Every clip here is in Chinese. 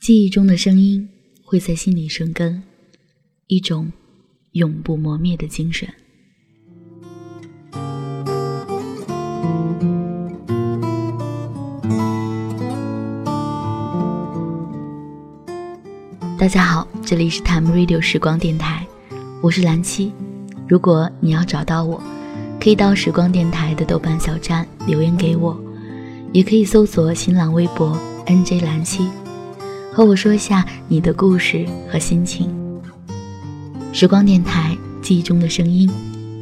记忆中的声音会在心里生根，一种永不磨灭的精神。大家好，这里是 Time Radio 时光电台，我是蓝七。如果你要找到我，可以到时光电台的豆瓣小站留言给我，也可以搜索新浪微博 NJ 蓝七。和我说一下你的故事和心情。时光电台，记忆中的声音，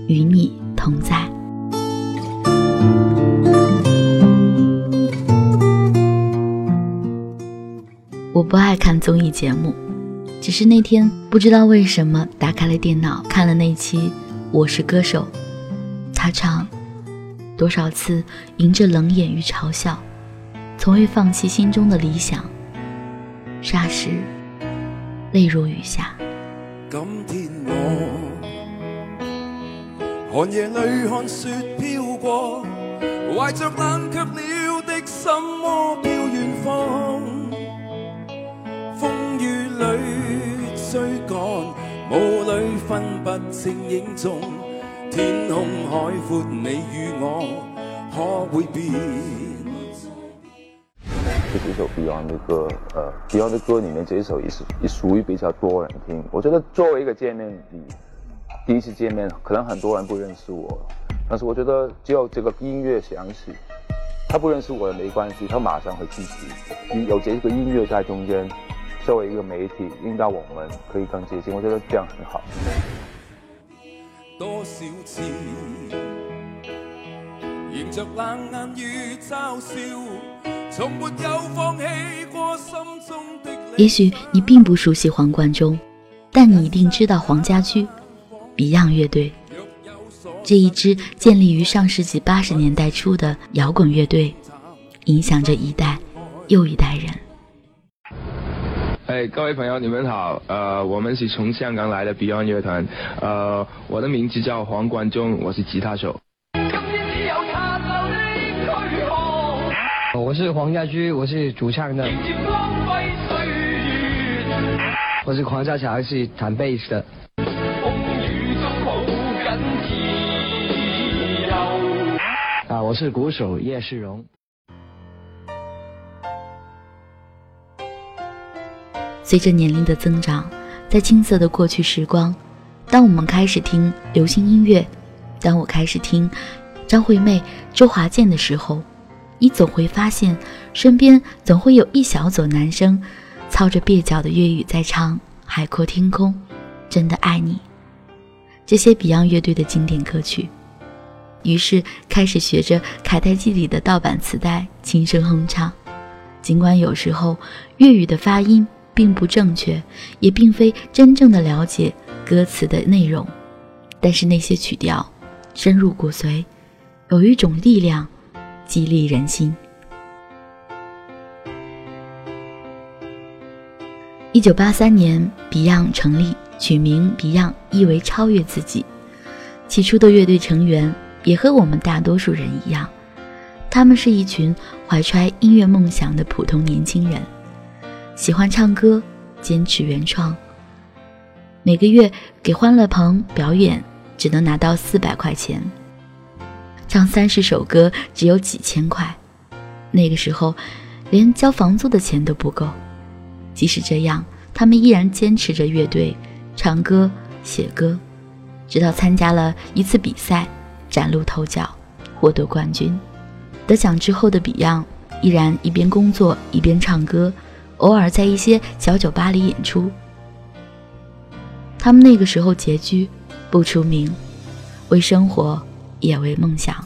与你同在。我不爱看综艺节目，只是那天不知道为什么打开了电脑看了那期《我是歌手》，他唱多少次迎着冷眼与嘲笑，从未放弃心中的理想。霎时，泪如雨下。今天我寒夜里看雪飘过，怀着冷却了的心窝飘远方。风雨里追赶，雾里分不清影踪。天空海阔，你与我可会变？这几首 Beyond 的歌，呃，Beyond 的歌里面这一首也是也属于比较多人听。我觉得作为一个见面礼，第一次见面，可能很多人不认识我，但是我觉得只要这个音乐响起，他不认识我也没关系，他马上会记起。有这个音乐在中间，作为一个媒体，令到我们可以更接近，我觉得这样很好。多少次迎着冷眼与嘲笑。從沒有放棄過心中的也许你并不熟悉黄贯中，但你一定知道黄家驹，Beyond 乐队。这一支建立于上世纪八十年代初的摇滚乐队，影响着一代又一代人。哎，各位朋友，你们好，呃，我们是从香港来的 Beyond 乐团，呃，我的名字叫黄贯中，我是吉他手。我是黄家驹，我是主唱的。我是黄家强，是弹贝斯的。啊，我是鼓手叶世荣。随着年龄的增长，在青涩的过去时光，当我们开始听流行音乐，当我开始听张惠妹、周华健的时候。你总会发现，身边总会有一小撮男生，操着蹩脚的粤语在唱《海阔天空》，真的爱你。这些 Beyond 乐队的经典歌曲，于是开始学着卡带机里的盗版磁带轻声哼唱。尽管有时候粤语的发音并不正确，也并非真正的了解歌词的内容，但是那些曲调深入骨髓，有一种力量。激励人心。一九八三年，Beyond 成立，取名 Beyond 意为超越自己。起初的乐队成员也和我们大多数人一样，他们是一群怀揣音乐梦想的普通年轻人，喜欢唱歌，坚持原创。每个月给欢乐棚表演，只能拿到四百块钱。唱三十首歌只有几千块，那个时候连交房租的钱都不够。即使这样，他们依然坚持着乐队，唱歌、写歌，直到参加了一次比赛，崭露头角，获得冠军。得奖之后的 Beyond 依然一边工作一边唱歌，偶尔在一些小酒吧里演出。他们那个时候拮据，不出名，为生活。也为梦想。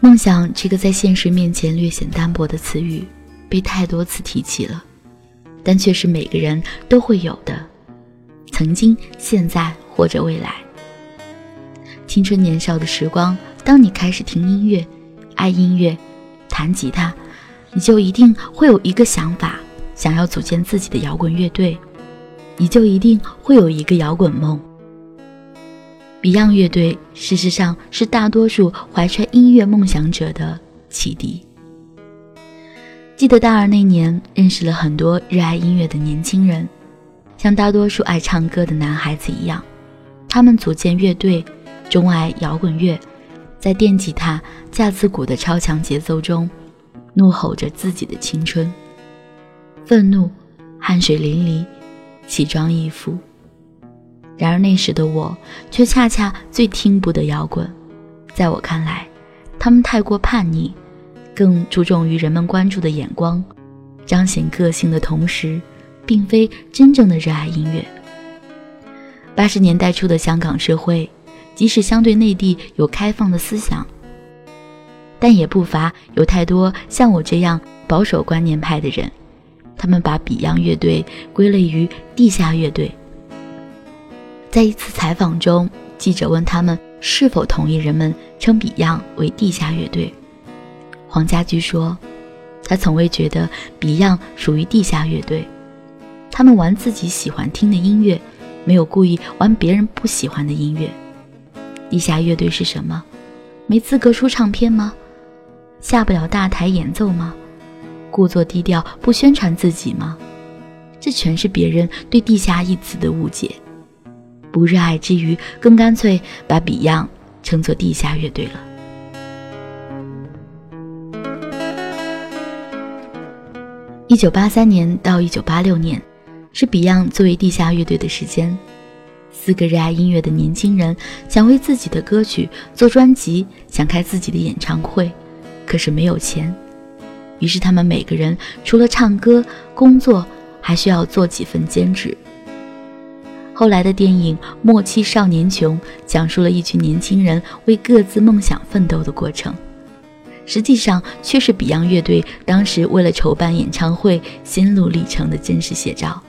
梦想这个在现实面前略显单薄的词语，被太多次提起了，但却是每个人都会有的，曾经、现在或者未来。青春年少的时光，当你开始听音乐、爱音乐、弹吉他，你就一定会有一个想法，想要组建自己的摇滚乐队。你就一定会有一个摇滚梦。Beyond 乐队事实上是大多数怀揣音乐梦想者的启迪。记得大二那年，认识了很多热爱音乐的年轻人，像大多数爱唱歌的男孩子一样，他们组建乐队，钟爱摇滚乐，在电吉他、架子鼓的超强节奏中，怒吼着自己的青春，愤怒，汗水淋漓，奇装异服。然而那时的我，却恰恰最听不得摇滚，在我看来，他们太过叛逆。更注重于人们关注的眼光，彰显个性的同时，并非真正的热爱音乐。八十年代初的香港社会，即使相对内地有开放的思想，但也不乏有太多像我这样保守观念派的人。他们把 Beyond 乐队归类于地下乐队。在一次采访中，记者问他们是否同意人们称 Beyond 为地下乐队。黄家驹说：“他从未觉得 Beyond 属于地下乐队，他们玩自己喜欢听的音乐，没有故意玩别人不喜欢的音乐。地下乐队是什么？没资格出唱片吗？下不了大台演奏吗？故作低调不宣传自己吗？这全是别人对‘地下’一词的误解。不热爱之余，更干脆把 Beyond 称作地下乐队了。”一九八三年到一九八六年，是 Beyond 作为地下乐队的时间。四个热爱音乐的年轻人想为自己的歌曲做专辑，想开自己的演唱会，可是没有钱。于是他们每个人除了唱歌、工作，还需要做几份兼职。后来的电影《莫欺少年穷》讲述了一群年轻人为各自梦想奋斗的过程。实际上却是 Beyond 乐队当时为了筹办演唱会心路历程的真实写照。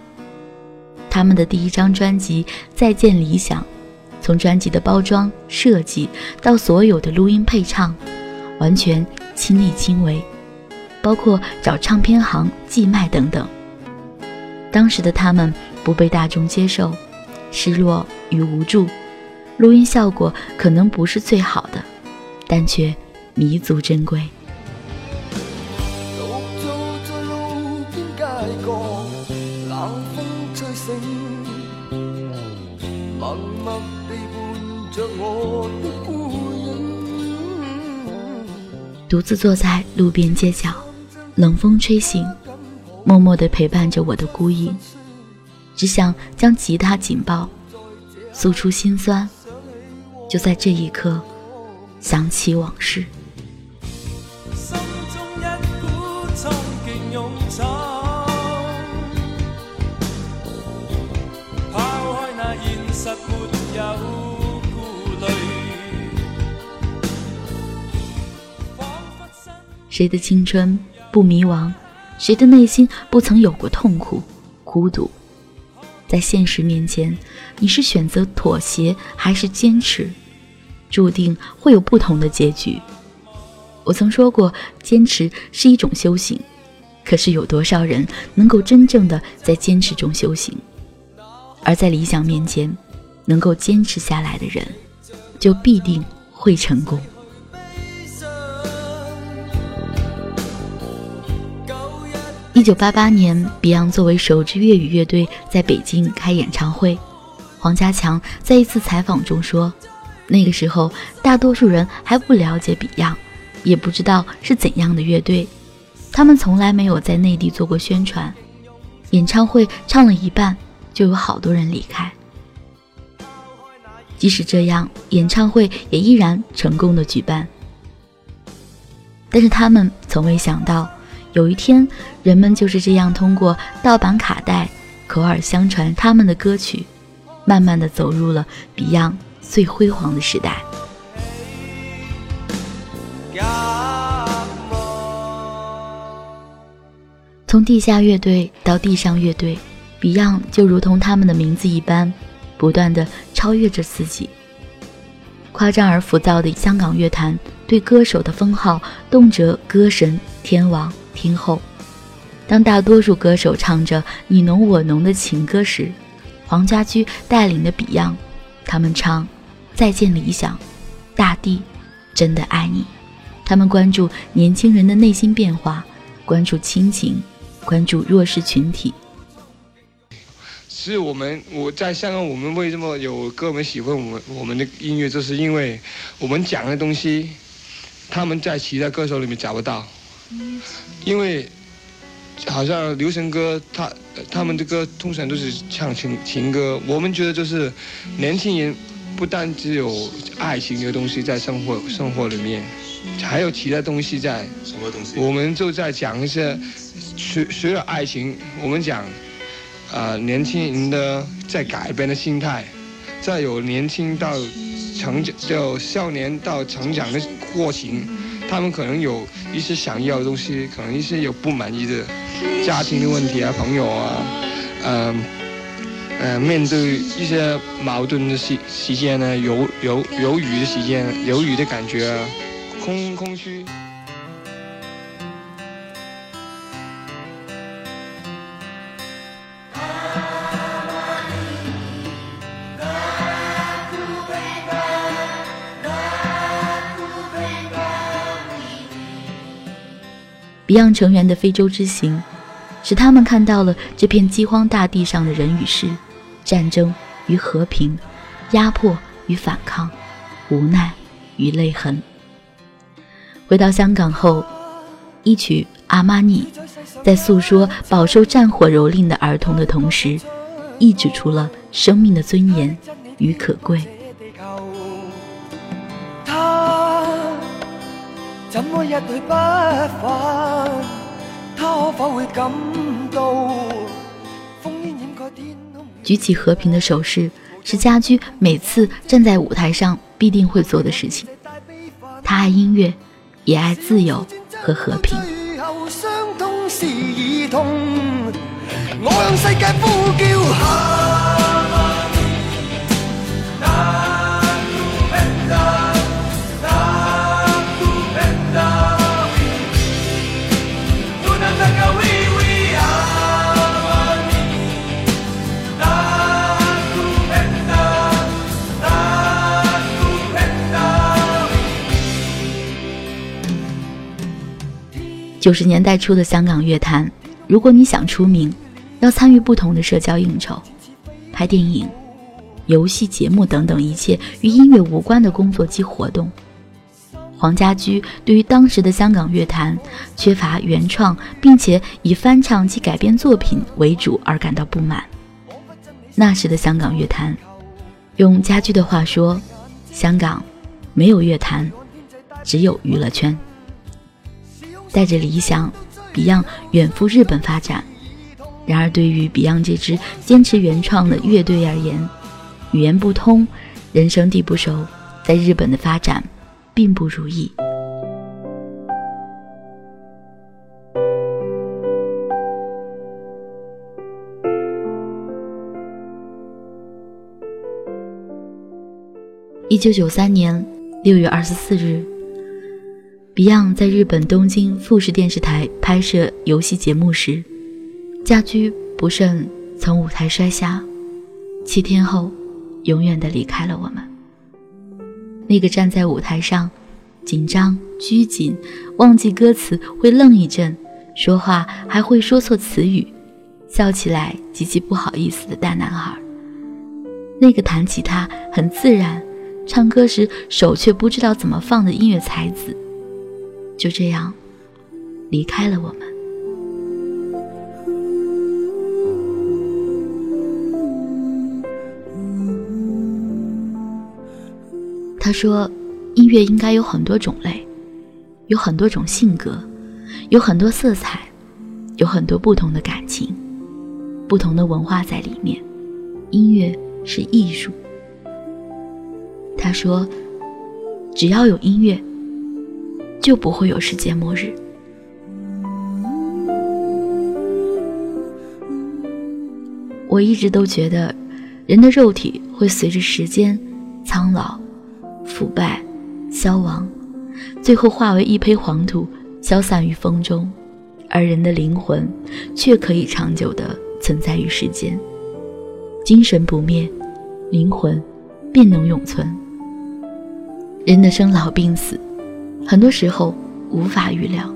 他们的第一张专辑《再见理想》，从专辑的包装设计到所有的录音配唱，完全亲力亲为，包括找唱片行寄卖等等。当时的他们不被大众接受，失落与无助，录音效果可能不是最好的，但却。弥足珍贵。独自坐在路边街角，冷风吹醒，默默地陪伴着我的孤影，只想将吉他紧抱，诉出心酸。就在这一刻，想起往事。谁的青春不迷茫？谁的内心不曾有过痛苦、孤独？在现实面前，你是选择妥协还是坚持？注定会有不同的结局。我曾说过，坚持是一种修行。可是有多少人能够真正的在坚持中修行？而在理想面前，能够坚持下来的人，就必定会成功。一九八八年，Beyond 作为首支粤语乐队在北京开演唱会。黄家强在一次采访中说：“那个时候，大多数人还不了解 Beyond，也不知道是怎样的乐队。他们从来没有在内地做过宣传。演唱会唱了一半，就有好多人离开。即使这样，演唱会也依然成功的举办。但是他们从未想到。”有一天，人们就是这样通过盗版卡带口耳相传他们的歌曲，慢慢的走入了 Beyond 最辉煌的时代。从地下乐队到地上乐队，Beyond 就如同他们的名字一般，不断的超越着自己。夸张而浮躁的香港乐坛对歌手的封号，动辄歌神、天王。听后，当大多数歌手唱着你侬我侬的情歌时，黄家驹带领的 Beyond，他们唱《再见理想》，大地真的爱你。他们关注年轻人的内心变化，关注亲情，关注弱势群体。是我们我在香港，我们为什么有歌迷喜欢我们我们的音乐，就是因为我们讲的东西，他们在其他歌手里面找不到。因为好像流行歌，他他们的歌通常都是唱情情歌，我们觉得就是年轻人不但只有爱情的东西在生活生活里面，还有其他东西在。什么东西？我们就在讲一些除除了爱情，我们讲。啊，年轻人的在改变的心态，在有年轻到成长，就少年到成长的过程，他们可能有一些想要的东西，可能一些有不满意的家庭的问题啊，朋友啊，嗯，呃，面对一些矛盾的时时间呢，犹犹犹豫的时间，犹豫的感觉啊，空空虚。Beyond 成员的非洲之行，使他们看到了这片饥荒大地上的人与事、战争与和平、压迫与反抗、无奈与泪痕。回到香港后，一曲《阿玛尼》在诉说饱受战火蹂躏的儿童的同时，亦指出了生命的尊严与可贵。怎么一去不返？他可否会感到烽烟掩盖天空？举起和平的手势，是家驹每次站在舞台上必定会做的事情。他爱音乐，也爱自由和和平。我向世界呼叫。九十年代初的香港乐坛，如果你想出名，要参与不同的社交应酬、拍电影、游戏节目等等一切与音乐无关的工作及活动。黄家驹对于当时的香港乐坛缺乏原创，并且以翻唱及改编作品为主而感到不满。那时的香港乐坛，用家驹的话说，香港没有乐坛，只有娱乐圈。带着理想，Beyond 远赴日本发展。然而，对于 Beyond 这支坚持原创的乐队而言，语言不通，人生地不熟，在日本的发展并不如意。一九九三年六月二十四日。Beyond 在日本东京富士电视台拍摄游戏节目时，家驹不慎从舞台摔下，七天后，永远的离开了我们。那个站在舞台上，紧张拘谨，忘记歌词会愣一阵，说话还会说错词语，笑起来极其不好意思的大男孩。那个弹吉他很自然，唱歌时手却不知道怎么放的音乐才子。就这样离开了我们。他说：“音乐应该有很多种类，有很多种性格，有很多色彩，有很多不同的感情，不同的文化在里面。音乐是艺术。”他说：“只要有音乐。”就不会有世界末日。我一直都觉得，人的肉体会随着时间苍老、腐败、消亡，最后化为一坯黄土，消散于风中；而人的灵魂却可以长久的存在于世间。精神不灭，灵魂便能永存。人的生老病死。很多时候无法预料，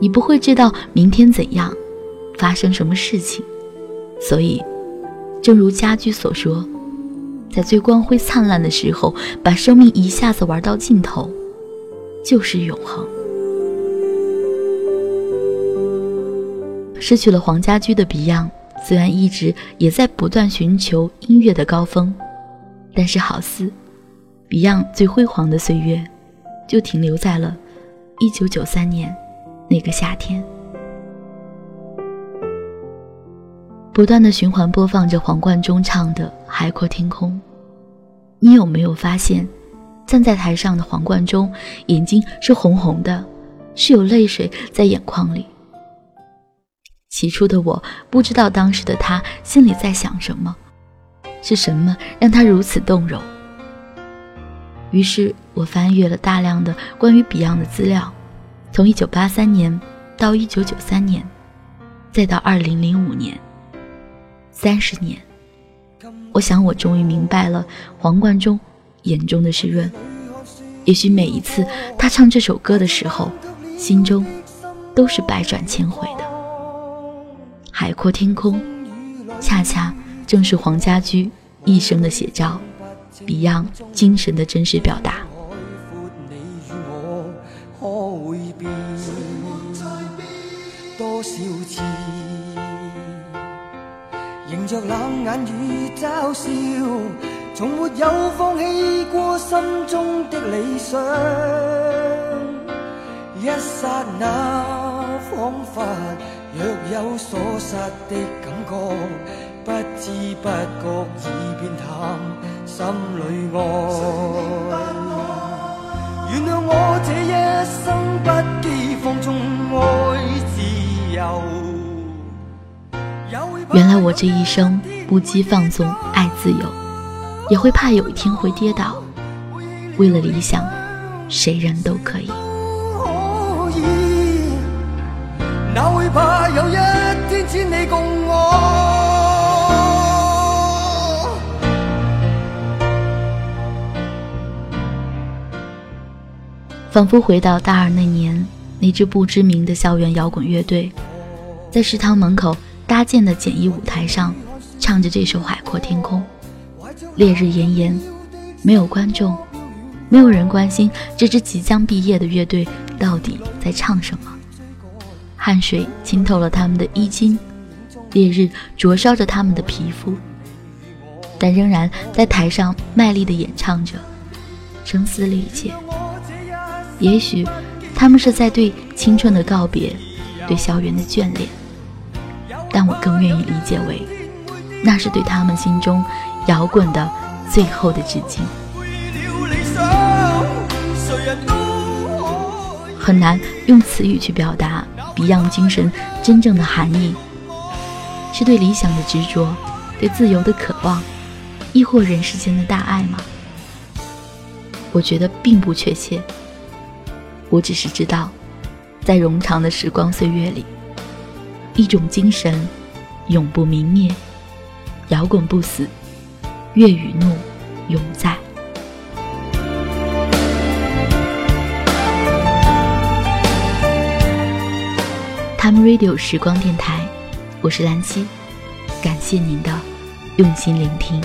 你不会知道明天怎样，发生什么事情。所以，正如家驹所说，在最光辉灿烂的时候，把生命一下子玩到尽头，就是永恒。失去了黄家驹的 Beyond，虽然一直也在不断寻求音乐的高峰，但是好似 Beyond 最辉煌的岁月，就停留在了1993年那个夏天。不断的循环播放着黄贯中唱的《海阔天空》，你有没有发现，站在台上的黄贯中眼睛是红红的，是有泪水在眼眶里。起初的我不知道当时的他心里在想什么，是什么让他如此动容。于是我翻阅了大量的关于 Beyond 的资料，从1983年到1993年，再到2005年。三十年，我想我终于明白了黄贯中眼中的湿润。也许每一次他唱这首歌的时候，心中都是百转千回的。海阔天空，恰恰正是黄家驹一生的写照，Beyond 精神的真实表达。迎着冷眼与嘲笑，从没有放弃过心中的理想。一刹那，仿佛若有所失的感觉，不知不觉已变淡，心里爱。原谅我这一生不羁放纵爱自由。原来我这一生不羁放纵爱自由，也会怕有一天会跌倒。为了理想，谁人都可以。哪会怕有一天只你共我？仿佛回到大二那年，那支不知名的校园摇滚乐队，在食堂门口。搭建的简易舞台上，唱着这首《海阔天空》。烈日炎炎，没有观众，没有人关心这支即将毕业的乐队到底在唱什么。汗水浸透了他们的衣襟，烈日灼烧着他们的皮肤，但仍然在台上卖力地演唱着，声嘶力竭。也许，他们是在对青春的告别，对校园的眷恋。但我更愿意理解为，那是对他们心中摇滚的最后的致敬。很难用词语去表达 Beyond 精神真正的含义，是对理想的执着，对自由的渴望，亦或人世间的大爱吗？我觉得并不确切。我只是知道，在冗长的时光岁月里。一种精神，永不泯灭，摇滚不死，乐与怒永在。Time Radio 时光电台，我是兰溪，感谢您的用心聆听。